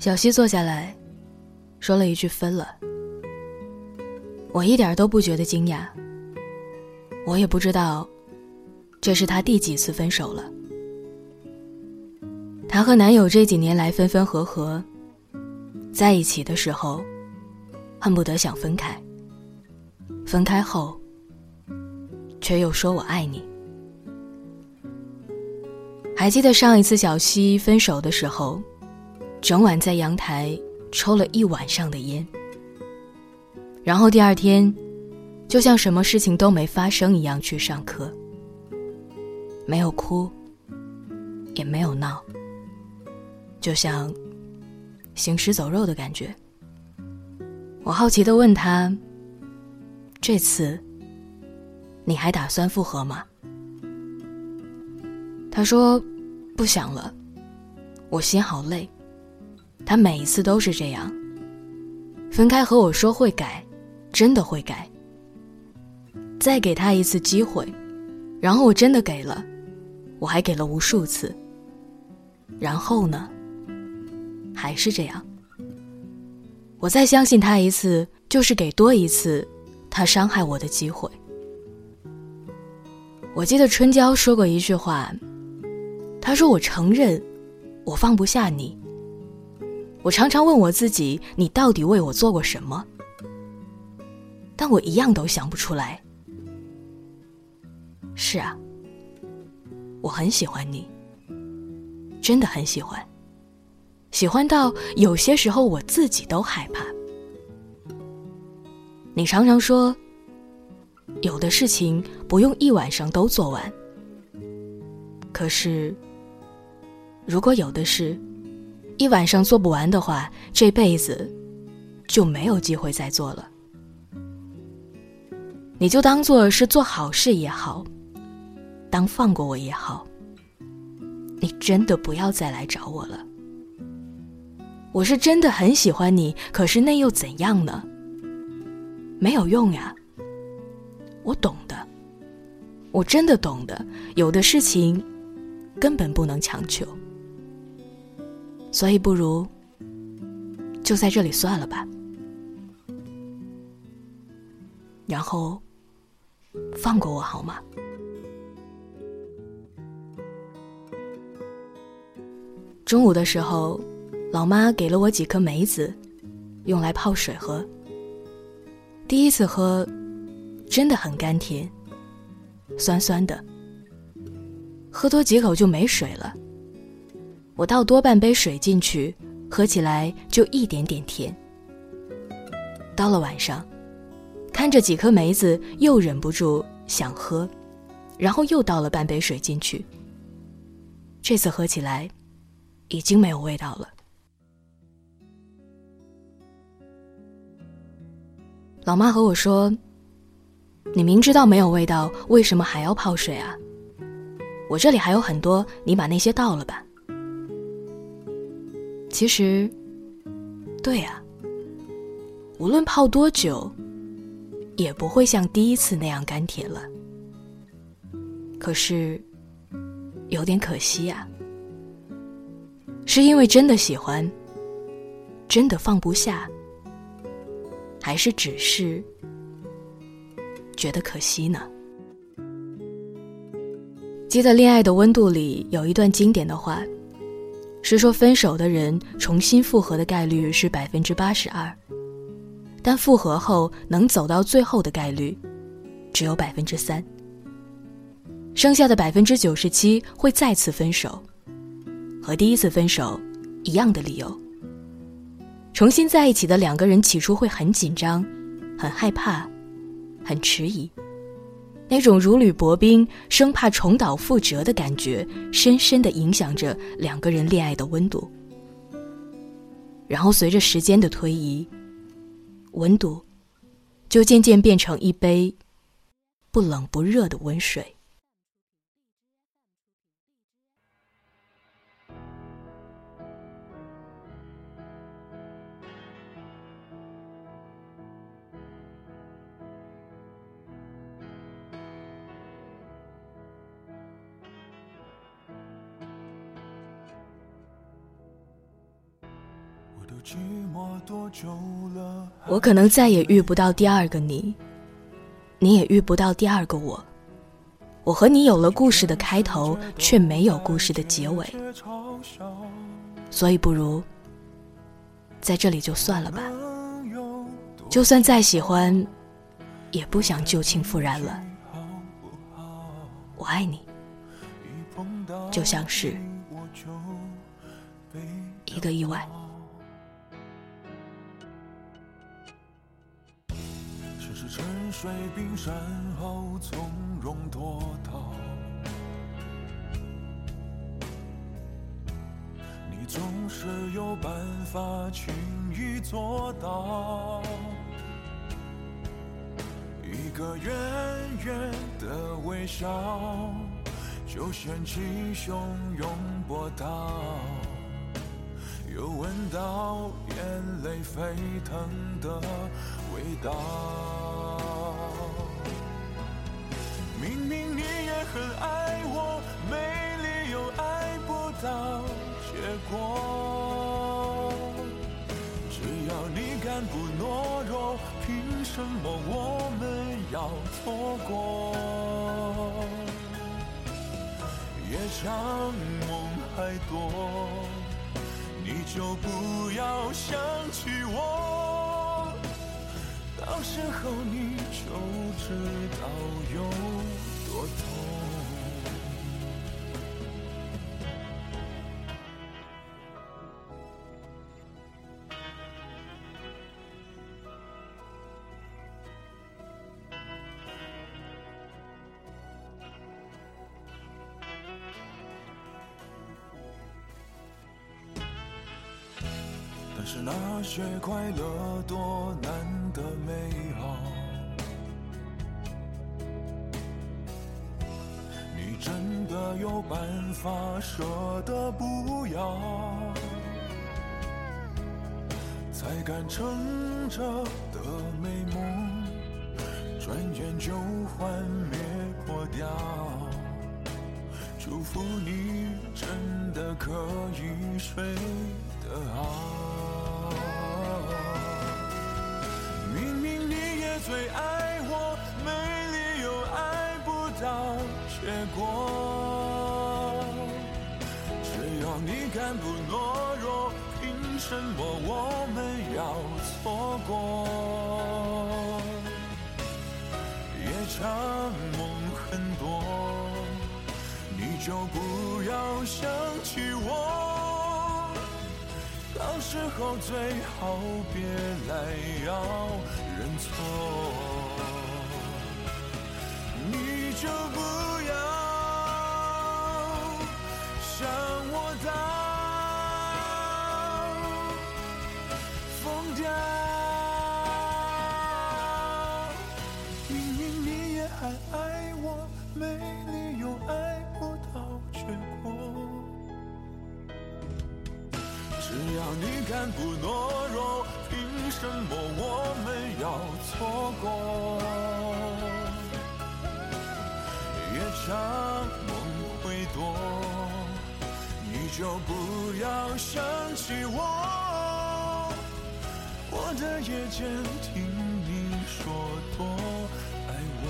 小西坐下来，说了一句“分了”。我一点都不觉得惊讶。我也不知道，这是他第几次分手了。她和男友这几年来分分合合，在一起的时候，恨不得想分开；分开后，却又说我爱你。还记得上一次小西分手的时候，整晚在阳台抽了一晚上的烟，然后第二天，就像什么事情都没发生一样去上课，没有哭，也没有闹。就像行尸走肉的感觉。我好奇的问他：“这次你还打算复合吗？”他说：“不想了，我心好累。他每一次都是这样，分开和我说会改，真的会改。再给他一次机会，然后我真的给了，我还给了无数次。然后呢？”还是这样，我再相信他一次，就是给多一次他伤害我的机会。我记得春娇说过一句话，她说：“我承认，我放不下你。我常常问我自己，你到底为我做过什么？但我一样都想不出来。”是啊，我很喜欢你，真的很喜欢。喜欢到有些时候我自己都害怕。你常常说，有的事情不用一晚上都做完。可是，如果有的事一晚上做不完的话，这辈子就没有机会再做了。你就当做是做好事也好，当放过我也好，你真的不要再来找我了。我是真的很喜欢你，可是那又怎样呢？没有用呀。我懂的，我真的懂的。有的事情根本不能强求，所以不如就在这里算了吧。然后放过我好吗？中午的时候。老妈给了我几颗梅子，用来泡水喝。第一次喝，真的很甘甜，酸酸的。喝多几口就没水了。我倒多半杯水进去，喝起来就一点点甜。到了晚上，看着几颗梅子，又忍不住想喝，然后又倒了半杯水进去。这次喝起来，已经没有味道了。老妈和我说：“你明知道没有味道，为什么还要泡水啊？我这里还有很多，你把那些倒了吧。”其实，对呀，无论泡多久，也不会像第一次那样甘甜了。可是，有点可惜呀，是因为真的喜欢，真的放不下。还是只是觉得可惜呢？记得《恋爱的温度》里有一段经典的话，是说分手的人重新复合的概率是百分之八十二，但复合后能走到最后的概率只有百分之三，剩下的百分之九十七会再次分手，和第一次分手一样的理由。重新在一起的两个人，起初会很紧张、很害怕、很迟疑，那种如履薄冰、生怕重蹈覆辙的感觉，深深的影响着两个人恋爱的温度。然后随着时间的推移，温度就渐渐变成一杯不冷不热的温水。我可能再也遇不到第二个你，你也遇不到第二个我。我和你有了故事的开头，却没有故事的结尾，所以不如在这里就算了吧。就算再喜欢，也不想旧情复燃了。我爱你，就像是一个意外。是沉睡冰山后从容脱逃，你总是有办法轻易做到。一个远远的微笑，就掀起汹涌波涛，又闻到眼泪沸腾的味道。很爱我，没理由爱不到结果。只要你敢不懦弱，凭什么我们要错过？夜长梦还多，你就不要想起我。到时候你就知道有多痛。但是那些快乐多难得美好，你真的有办法舍得不要？才敢撑着的美梦，转眼就幻灭破掉。祝福你真的可以睡得好。最爱我，没理由爱不到结果。只要你敢不懦弱，凭什么我们要错过？夜长梦很多。你就不要想起我，到时候最好别来要认错。你就不要想我到疯掉。只要你敢不懦弱，凭什么我们要错过？夜长梦会多，你就不要想起我。我的夜间听你说多爱我。